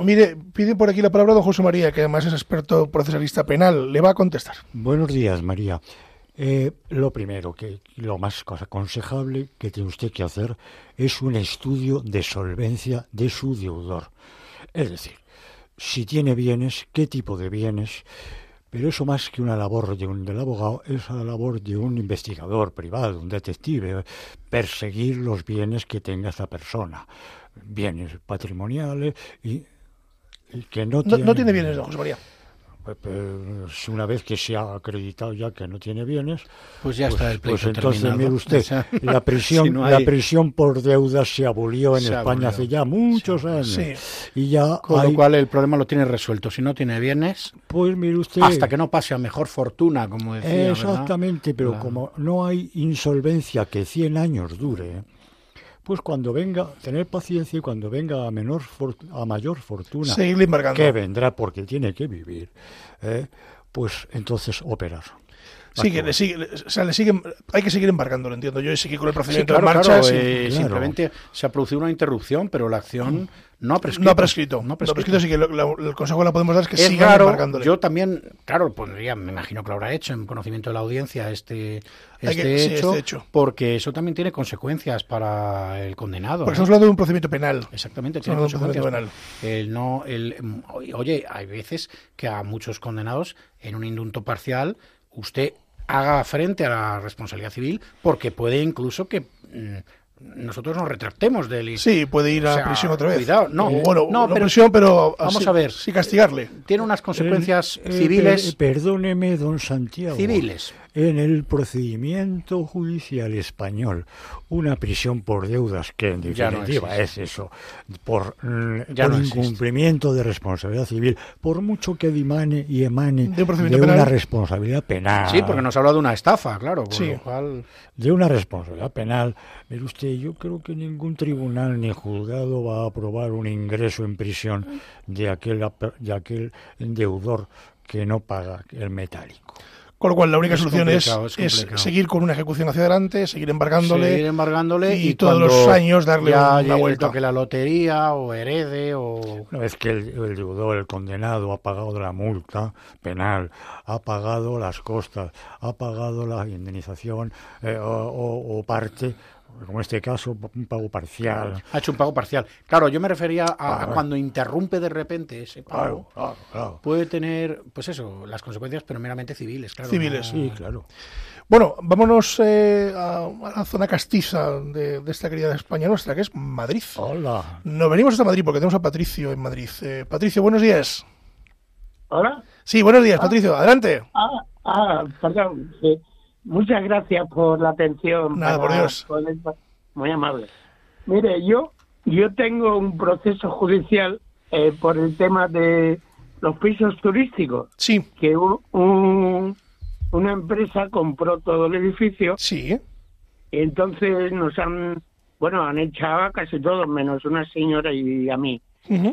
mire, pide por aquí la palabra don José María, que además es experto procesalista penal. Le va a contestar. Buenos días, María. Eh, lo primero, que lo más aconsejable que tiene usted que hacer es un estudio de solvencia de su deudor. Es decir, si tiene bienes, qué tipo de bienes, pero eso más que una labor de un, del abogado es la labor de un investigador privado, un detective, perseguir los bienes que tenga esa persona, bienes patrimoniales y, que no, no, no tiene bienes, don José María. Pues, pues, una vez que se ha acreditado ya que no tiene bienes, pues ya está el Pues, pues entonces mire usted, la prisión, la prisión por deudas se abolió en España hace ya muchos años. Y ya con lo cual el problema lo tiene resuelto. Si no tiene bienes, pues mire usted, hasta que no pase a mejor fortuna, como decía. Exactamente, pero como no hay insolvencia que 100 años dure pues cuando venga, tener paciencia y cuando venga a menor a mayor fortuna, que vendrá porque tiene que vivir, ¿eh? pues entonces operar. Sí, que le sigue, o sea, le siguen, hay que seguir embarcando, lo entiendo yo, y seguir con el procedimiento en marcha. Eh, simplemente se ha producido una interrupción, pero la acción no ha prescrito. No ha prescrito. No ha prescrito, sí que el consejo que le podemos dar es que siga embargándole. Yo también, claro, pondría, me imagino que lo habrá hecho en conocimiento de la audiencia este, este, este, hecho, porque eso también tiene consecuencias para el condenado. Porque estamos hablando de un procedimiento penal. Exactamente, tiene consecuencias. Penal. El no, el, oye, hay veces que a muchos condenados en un indulto parcial usted haga frente a la responsabilidad civil porque puede incluso que mm, nosotros nos retractemos del sí puede ir a prisión otra vez. cuidado no bueno no, pero, prisión pero vamos a ver sí castigarle. tiene unas consecuencias civiles. perdóneme don Santiago. Civiles en el procedimiento judicial español una prisión por deudas, que en definitiva es eso, por, mm, incumplimiento de responsabilidad civil, por mucho que dimane y emane de, una responsabilidad penal. Sí, porque nos habla de una estafa, claro. De una responsabilidad penal. Mire usted, yo creo que ningún tribunal ni juzgado va a aprobar un ingreso en prisión de aquel, de aquel deudor que no paga el metálico. Con lo cual, la única solución es, seguir con una ejecución hacia adelante, seguir embargándole. Seguir embargándole y, todos los años darle una vuelta. que la lotería o herede o... Una vez que el, deudor, el condenado, ha pagado la multa penal, ha pagado las costas, ha pagado la indemnización eh, o parte, como en este caso, un pago parcial. Ha hecho un pago parcial. Claro, yo me refería a, cuando interrumpe de repente ese pago. Puede tener, pues eso, las consecuencias, pero meramente civiles, claro. Civiles, sí, claro. Bueno, vámonos eh, a, la zona castiza de, esta querida España nuestra, que es Madrid. Hola. Nos venimos hasta Madrid porque tenemos a Patricio en Madrid. Eh, Patricio, buenos días. Hola. Sí, buenos días, Patricio. Adelante. Ah, ah perdón. Sí. Muchas gracias por la atención. Nada, por Dios. muy amable. Mire, yo, yo tengo un proceso judicial eh, por el tema de los pisos turísticos. Sí. Que un, una empresa compró todo el edificio. Sí. Y entonces nos han, bueno, han echado a casi todos, menos una señora y a mí.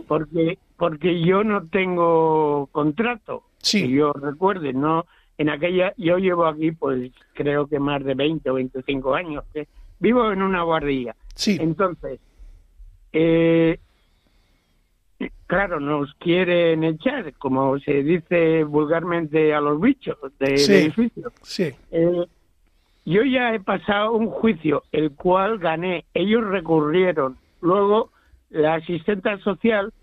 Porque porque yo no tengo contrato. Sí. yo recuerde, no en aquella yo llevo aquí pues creo que más de 20 o 25 años que vivo en una guardia. Sí. Entonces, eh, claro, nos quieren echar, como se dice vulgarmente a los bichos del edificio. Sí. Eh, yo ya he pasado un juicio, el cual gané. Ellos recurrieron. Luego, la asistente social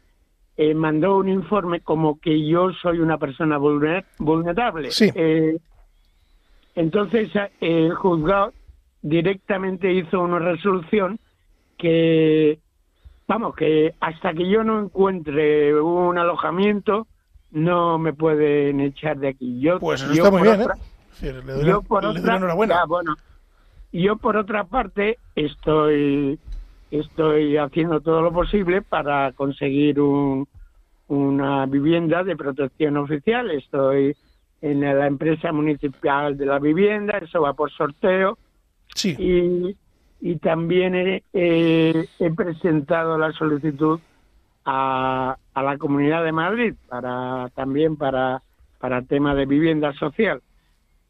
eh, mandó un informe como que yo soy una persona vulnerable. Sí. Eh, entonces, el juzgado directamente hizo una resolución que vamos, que hasta que yo no encuentre un alojamiento, no me pueden echar de aquí. Yo, pues eso está muy bien, ¿eh? yo por otra, bueno, yo por otra parte estoy estoy haciendo todo lo posible para conseguir un, una vivienda de protección oficial. Estoy en la empresa municipal de la vivienda, eso va por sorteo. Sí. Y y también he, presentado la solicitud a, a, la Comunidad de Madrid para también para para tema de vivienda social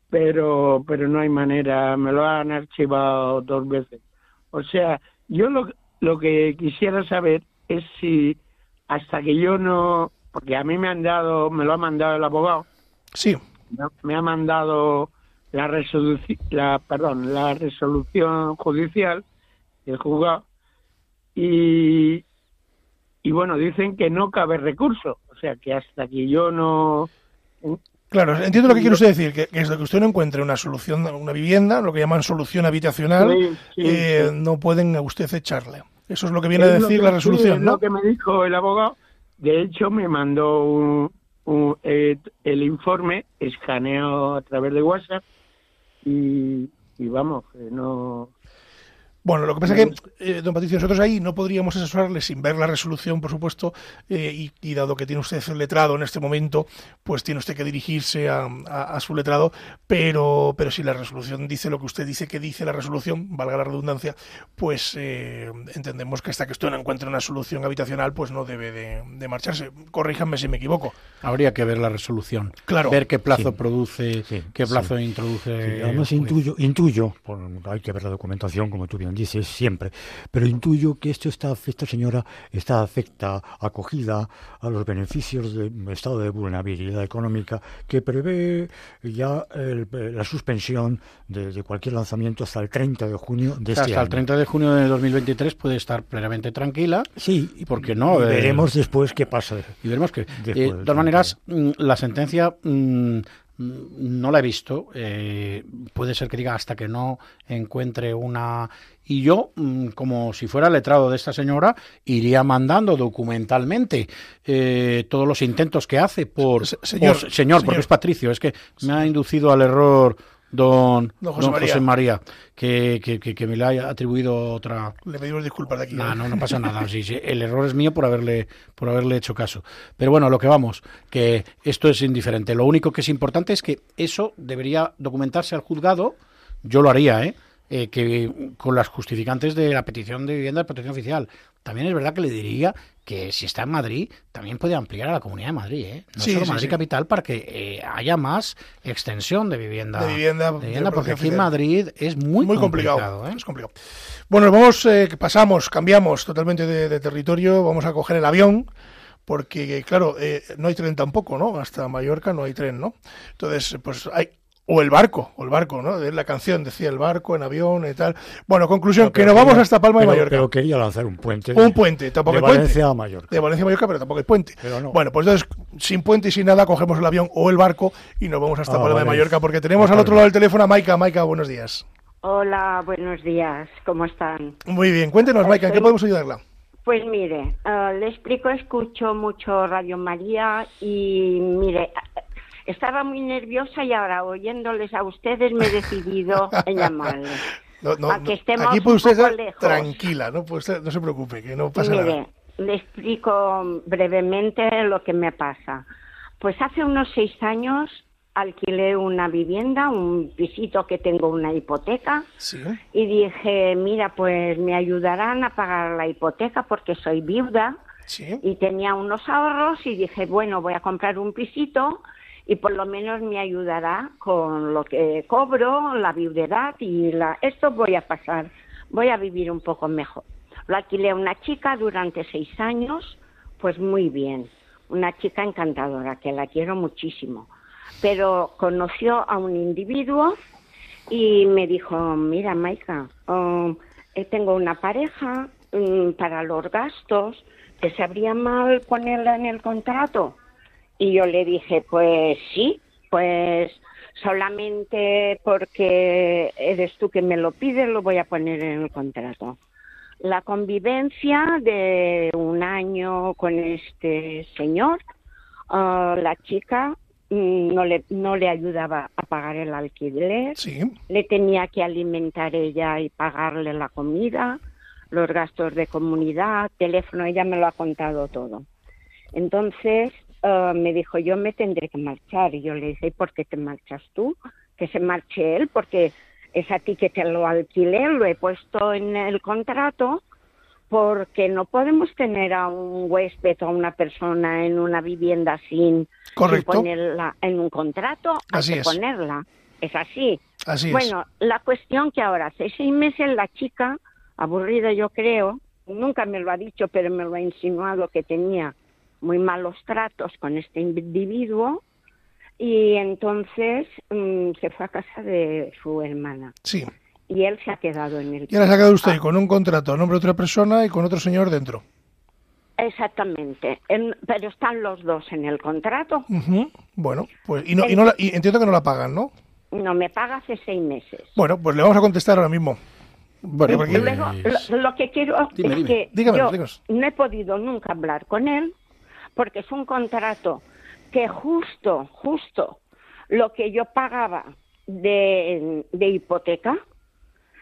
pero pero no hay manera me lo han archivado dos veces o sea yo lo, lo que quisiera saber es si hasta que yo no porque a mí me han dado me lo ha mandado el abogado. Sí. Me ha mandado la resolución, la, perdón, la resolución judicial del juzgado y, y bueno, dicen que no cabe recurso, o sea que hasta que yo no... Claro, entiendo lo que quiere usted decir, que, es que usted no encuentre una solución, una vivienda, lo que llaman solución habitacional, eh, no pueden a usted echarle. Eso es lo que viene a decir la resolución, ¿no? lo que me dijo el abogado. De hecho, me mandó un, eh, el informe escaneado a través de WhatsApp y, vamos, no, bueno, lo que pasa es que, eh, don Patricio, nosotros ahí no podríamos asesorarle sin ver la resolución, por supuesto, eh, y, dado que tiene usted el letrado en este momento, pues tiene usted que dirigirse a, su letrado, pero, pero si la resolución dice lo que usted dice que dice la resolución, valga la redundancia, pues eh, entendemos que hasta que usted no encuentre una solución habitacional, pues no debe de, marcharse. Corríjanme si me equivoco. Habría que ver la resolución. Claro. Ver qué plazo produce, qué plazo introduce. además, intuyo, intuyo hay que ver la documentación, como tú bien dice siempre, pero intuyo que esto está, esta señora está afecta, acogida a los beneficios del estado de vulnerabilidad económica que prevé ya la suspensión de, cualquier lanzamiento hasta el 30 de junio de este hasta el 30 de junio de 2023 puede estar plenamente tranquila. Sí, y porque no. Y veremos después qué pasa. Y veremos que. de todas maneras, mm, la sentencia mm, no la he visto. Eh, puede ser que diga hasta que no encuentre una. Y yo, mm, como si fuera letrado de esta señora, iría mandando documentalmente eh, todos los intentos que hace por. Señor, señor, porque es Patricio, es que me ha inducido al error don, José, María. que, que, me le haya atribuido otra. Le pedimos disculpas de aquí. No, ¿eh? no, no pasa nada. Sí, sí, el error es mío por haberle, por haberle hecho caso. Pero bueno, lo que vamos, que esto es indiferente. Lo único que es importante es que eso debería documentarse al juzgado. Yo lo haría, ¿eh? Eh que con las justificantes de la petición de vivienda de protección oficial. También es verdad que le diría que si está en Madrid, también puede ampliar a la Comunidad de Madrid, ¿eh? no solo Madrid Capital, para que eh, haya más extensión de vivienda. De vivienda, porque aquí en Madrid es muy, muy complicado. ¿eh? Es complicado. Bueno, vamos, eh, pasamos, cambiamos totalmente de, territorio, vamos a coger el avión porque claro, no hay tren tampoco, ¿no? Hasta Mallorca no hay tren, ¿no? Entonces, pues hay, o el barco, o el barco, ¿no? De la canción decía el barco en avión y tal. Bueno, conclusión, que nos vamos hasta Palma de Mallorca. Pero quería lanzar un puente. Un puente, tampoco de hay Valencia a Mallorca. De Valencia a Mallorca, pero tampoco hay puente. Bueno, pues entonces, sin puente y sin nada, cogemos el avión o el barco y nos vamos hasta ah, Palma de Mallorca, porque tenemos al otro lado del teléfono a Maika. Maika, buenos días. Hola, buenos días. ¿Cómo están? Muy bien. Cuéntenos, Maika, ¿en qué podemos ayudarla? Pues mire, uh, le explico, escucho mucho Radio María y mire, estaba muy nerviosa y ahora oyéndoles a ustedes me he decidido en llamarles. No, no, aquí puede usted estar tranquila, no, no se preocupe, que no pasa Mire, nada. le explico brevemente lo que me pasa. Pues hace unos seis años alquilé una vivienda, un pisito que tengo una hipoteca y dije, mira, pues me ayudarán a pagar la hipoteca porque soy viuda y tenía unos ahorros y dije, bueno, voy a comprar un pisito y por lo menos me ayudará con lo que cobro, la viudedad y la esto voy a pasar, voy a vivir un poco mejor. Lo alquilé a una chica durante seis años, pues muy bien, una chica encantadora que la quiero muchísimo pero conoció a un individuo y me dijo, mira, Maika, um, eh, tengo una pareja um, para los gastos, ¿te sabría mal ponerla en el contrato? Y yo le dije, pues sí, pues solamente porque eres tú que me lo pides, lo voy a poner en el contrato. La convivencia de un año con este señor, uh, la chica Mm, no le, no le ayudaba a pagar el alquiler, le tenía que alimentar ella y pagarle la comida, los gastos de comunidad, teléfono, ella me lo ha contado todo. Entonces eh, me dijo, yo me tendré que marchar. Y yo le dije, ¿por qué te marchas tú? Que se marche él, porque es a ti que te lo alquilé, lo he puesto en el contrato porque no podemos tener a un huésped o a una persona en una vivienda sin, ponerla en un contrato, hay que ponerla. Es así. así bueno, la cuestión que ahora hace seis meses la chica, aburrida yo creo, nunca me lo ha dicho, pero me lo ha insinuado que tenía muy malos tratos con este individuo y entonces mm, se fue a casa de su hermana. Sí y él se ha quedado en el. Y ahora se ha quedado usted con un contrato a nombre de otra persona y con otro señor dentro. Exactamente, pero están los dos en el contrato. Bueno, pues y, no, y, no y entiendo que no la pagan, ¿no? No, me paga hace seis meses. Bueno, pues le vamos a contestar ahora mismo. Bueno, porque... lo, que quiero es que yo no he podido nunca hablar con él porque es un contrato que justo, justo lo que yo pagaba de, de hipoteca,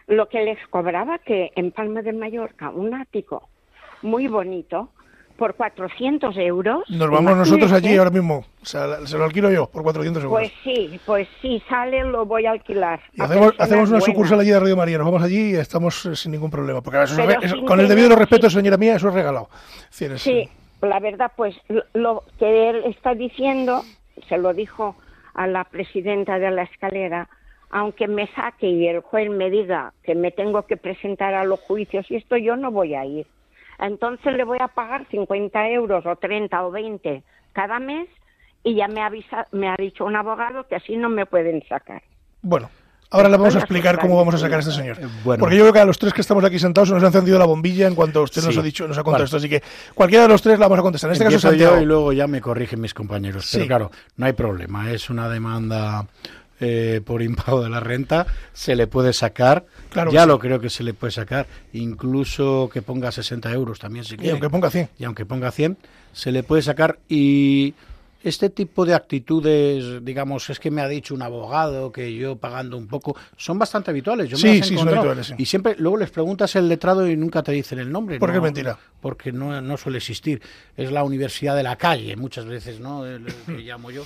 lo que les cobraba que en Palma de Mallorca un ático muy bonito por 400 euros. Nos vamos nosotros allí ahora mismo. se lo alquilo yo por 400 euros. Pues sí, pues sí, sale, lo voy a alquilar. hacemos, una sucursal allí de Radio María. Nos vamos allí y estamos eh, sin ningún problema. Porque con el debido respeto, señora mía, eso es regalado. sí, la verdad, pues lo que él está diciendo, se lo dijo a la presidenta de la escalera, aunque me saque y el juez me diga que me tengo que presentar a los juicios y esto yo no voy a ir. Entonces le voy a pagar 50 euros o 30 o 20 cada mes y ya me, avisa, me ha dicho un abogado que así no me pueden sacar. Bueno, ahora le vamos a explicar cómo vamos a sacar a este señor. Eh, Porque yo creo que a los tres que estamos aquí sentados nos ha encendido la bombilla en cuanto usted nos ha dicho, nos ha contado esto. Así que cualquiera de los tres la vamos a contestar. En este caso, yo y luego ya me corrigen mis compañeros. Pero claro, no hay problema. Es una demanda eh, por impago de la renta, se le puede sacar. Claro ya lo creo que se le puede sacar. Incluso que ponga 60 euros también si quiere. Y aunque ponga 100. Y aunque ponga 100, se le puede sacar. Y este tipo de actitudes, digamos, es que me ha dicho un abogado que yo pagando un poco, son bastante habituales. Yo sí, sí, son habituales. Y siempre, luego les preguntas el letrado y nunca te dicen el nombre. Porque es mentira. Porque no, no suele existir. Es la universidad de la calle, muchas veces, ¿no? El, que llamo yo.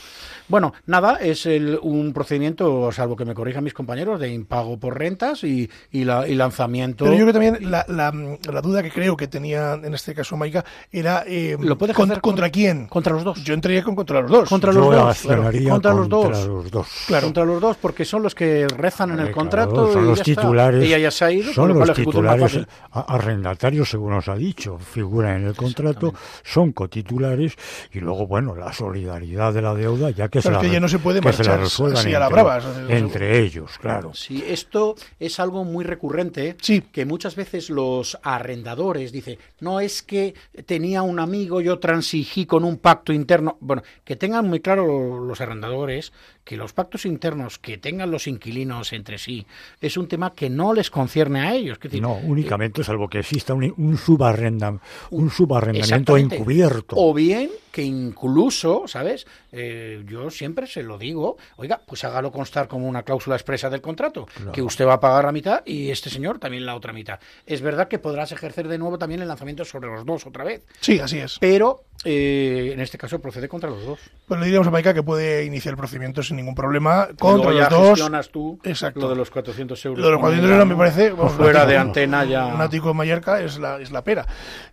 Bueno, nada, es el, un procedimiento, salvo que me corrijan mis compañeros, de impago por rentas y, y, la, y lanzamiento. Pero yo creo que también la, la, duda que creo que tenía en este caso Maica era eh, ¿Lo puedes contra, contra, quién? Contra los dos. Yo entraría con contra los dos. Contra los dos. Contra, los dos. Claro. Contra los dos, porque son los que rezan en el contrato. son los titulares. Ella ya se ha ido. Son los titulares arrendatarios, según nos ha dicho. Figuran en el contrato, son cotitulares y luego, bueno, la solidaridad de la deuda, ya que, se, la, no se puede resuelvan entre, a la brava, entre ellos, claro. Sí, esto es algo muy recurrente. Sí. Que muchas veces los arrendadores dicen, no es que tenía un amigo, yo transigí con un pacto interno. Bueno, que tenga tengan muy claro los arrendadores que los pactos internos que tengan los inquilinos entre sí es un tema que no les concierne a ellos. no, únicamente, salvo que exista un, un, subarrenda, un subarrendamiento encubierto. O bien que incluso, ¿sabes? Eh, yo siempre se lo digo, oiga, pues hágalo constar como una cláusula expresa del contrato, que usted va a pagar la mitad y este señor también la otra mitad. Es verdad que podrás ejercer de nuevo también el lanzamiento sobre los dos otra vez. Sí, así es. Pero eh, en este caso procede contra los dos. Pues le diríamos a Maika que puede iniciar el procedimiento sin ningún problema contra los dos. tú Exacto. lo de los 400 euros. Lo de los 400 euros me parece... fuera de antena ya... Un ático en Mallorca es la, es la pera.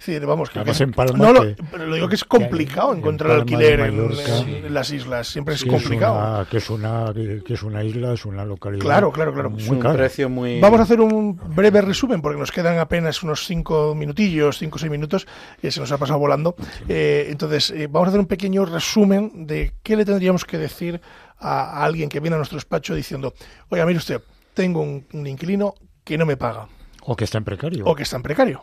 Es vamos, que, en no, lo, pero lo digo que es complicado encontrar alquiler en, las islas. Siempre es complicado. que, es una, que es una isla, es una localidad. Claro, claro, claro. Muy un precio muy... Vamos a hacer un breve resumen porque nos quedan apenas unos 5 minutillos, 5 o 6 minutos. y se nos ha pasado volando. Eh, entonces, eh, vamos a hacer un pequeño resumen de qué le tendríamos que decir a, alguien que viene a nuestro despacho diciendo, oiga, mire usted, tengo un, inquilino que no me paga. O que está en precario. O que está en precario.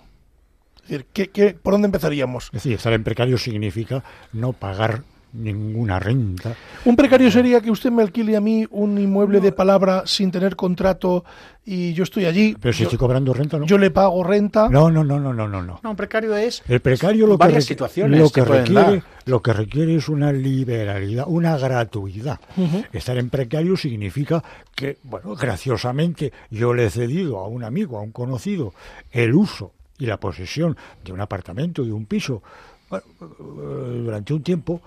Es decir, ¿qué, qué, por dónde empezaríamos? Es decir, estar en precario significa no pagar ninguna renta. Un precario sería que usted me alquile a mí un inmueble de palabra sin tener contrato y yo estoy allí. Pero si estoy cobrando renta, ¿no? Yo le pago renta. No, no, no, no, no, no. No, un precario es. El precario lo varias que, situaciones lo que, requiere, lo que requiere es una liberalidad, una gratuidad. Estar en precario significa que, bueno, graciosamente yo le he cedido a un amigo, a un conocido, el uso y la posesión de un apartamento, de un piso, durante un tiempo,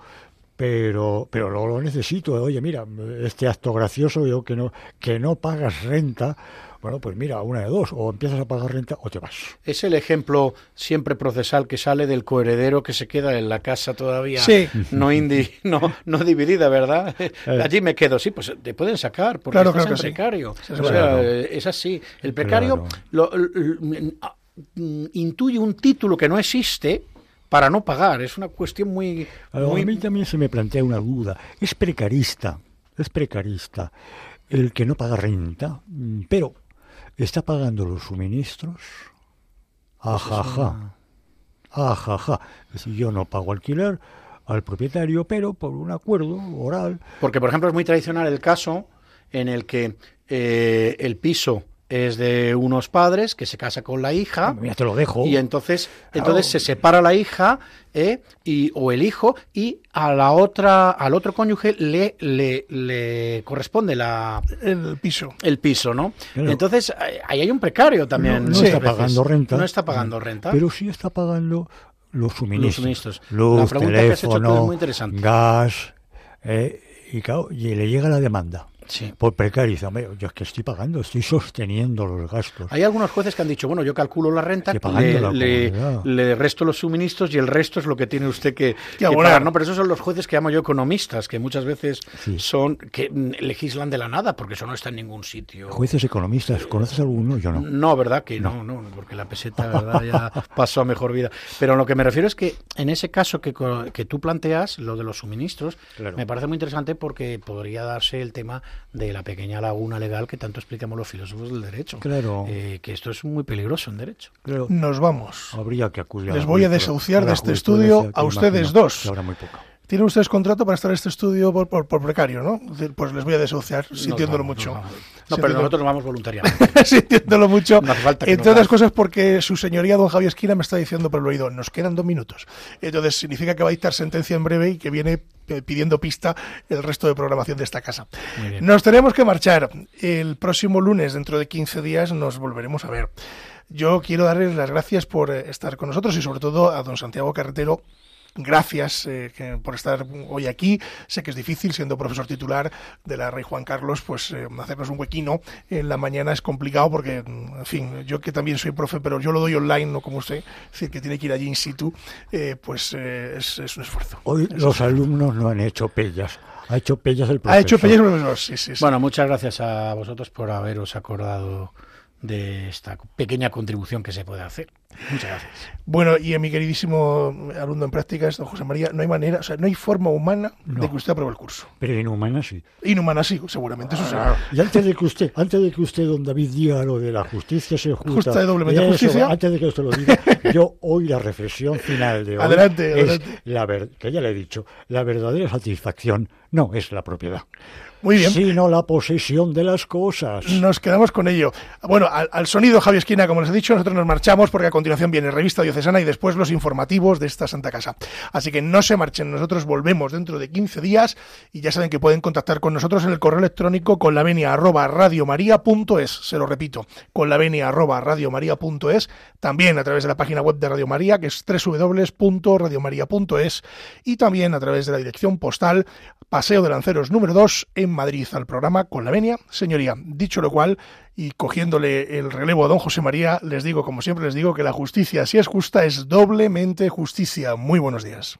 pero pero luego lo necesito oye mira este acto gracioso yo que no que no pagas renta bueno, pues mira, una de dos, o empiezas a pagar renta o te vas. Es el ejemplo siempre procesal que sale del coheredero que se queda en la casa todavía no, indi, no, no dividida, ¿verdad? Eh. Allí me quedo, sí, pues te pueden sacar porque claro, estás en precario. O sea, es así. El precario lo, intuye un título que no existe para no pagar. Es una cuestión muy, A mí también se me plantea una duda. Es precarista, es precarista el que no paga renta, mm, pero está pagando los suministros. Ajaja. Ajaja. Es decir, yo no pago alquiler al propietario, pero por un acuerdo oral. Porque, por ejemplo, es muy tradicional el caso en el que eh, el piso es de unos padres que se casa con la hija. Ya te lo dejo. Y entonces, entonces se separa la hija ¿eh? y, o el hijo y a la otra, al otro cónyuge le, le, le corresponde la el piso. El piso, ¿no? Entonces ahí hay un precario también. No, está pagando renta. No está pagando renta. Pero sí está pagando los suministros. Los suministros. Luz, teléfono, es muy interesante. gas. Eh, y, claro, y le llega la demanda. Por precarizar. Yo es que estoy pagando, estoy sosteniendo los gastos. Hay algunos jueces que han dicho, bueno, yo calculo la renta, le, le, resto los suministros y el resto es lo que tiene usted que, pagar, ¿no? Pero esos son los jueces que llamo yo economistas, que muchas veces son, que legislan de la nada, porque eso no está en ningún sitio. Jueces economistas, ¿conoces alguno? Yo no. No, ¿verdad? Que no, no, porque la peseta, ¿verdad? Ya pasó a mejor vida. Pero lo que me refiero es que en ese caso que, que tú planteas, lo de los suministros, me parece muy interesante porque podría darse el tema de la pequeña laguna legal que tanto explicamos los filósofos del derecho. Claro. Eh, que esto es muy peligroso en derecho. Nos vamos. Habría que acudir. Les voy a desahuciar de este estudio a ustedes dos. Ahora muy poco. Tienen ustedes contrato para estar en este estudio por, por, precario, ¿no? Pues les voy a desahuciar, sintiéndolo mucho. No, pero nosotros nos vamos voluntariamente. sintiéndolo mucho. Entre otras cosas porque su señoría, don Javier Esquina, me está diciendo por el oído, nos quedan dos minutos. Entonces significa que va a dictar sentencia en breve y que viene pidiendo pista el resto de programación de esta casa. Nos tenemos que marchar. El próximo lunes, dentro de 15 días, nos volveremos a ver. Yo quiero darles las gracias por eh, estar con nosotros y sobre todo a don Santiago Carretero, Gracias eh, por estar hoy aquí. Sé que es difícil, siendo profesor titular de la Rey Juan Carlos, pues eh, hacernos un huequino en la mañana es complicado porque, en fin, yo que también soy profe, pero yo lo doy online, no como usted, es decir, que tiene que ir allí in situ, eh, pues es, un esfuerzo. Hoy los alumnos no han hecho pellas. Ha hecho pellas el profesor. Ha hecho pellas el profesor, sí, sí, Bueno, muchas gracias a vosotros por haberos acordado de esta pequeña contribución que se puede hacer. Muchas gracias. Bueno, y a mi queridísimo alumno en prácticas, don José María, no hay manera, o sea, no hay forma humana de que usted apruebe el curso. Pero inhumana sí. Inhumana sí, seguramente eso sí. Y antes de que usted, antes de que usted, don David, diga lo de la justicia se justa, justa de doblemente justicia. Antes de que usted lo diga, yo hoy la reflexión final de hoy adelante, es La ver, que ya le he dicho, la verdadera satisfacción no es la propiedad. Muy bien. Sino la posesión de las cosas. Nos quedamos con ello. Bueno, al, sonido, Javier Esquina, como les he dicho, nosotros nos marchamos porque a continuación viene Revista Diocesana y después los informativos de esta Santa Casa. Así que no se marchen, nosotros volvemos dentro de 15 días y ya saben que pueden contactar con nosotros en el correo electrónico con la venia arroba radiomaria.es. Se lo repito, con la venia arroba radiomaria.es. También a través de la página web de Radio María, que es www.radiomaria.es. Y también a través de la dirección postal Paseo de Lanceros número 2 Madrid al programa con la venia, señoría. Dicho lo cual, y cogiéndole el relevo a don José María, les digo, como siempre les digo, que la justicia, si es justa, es doblemente justicia. Muy buenos días.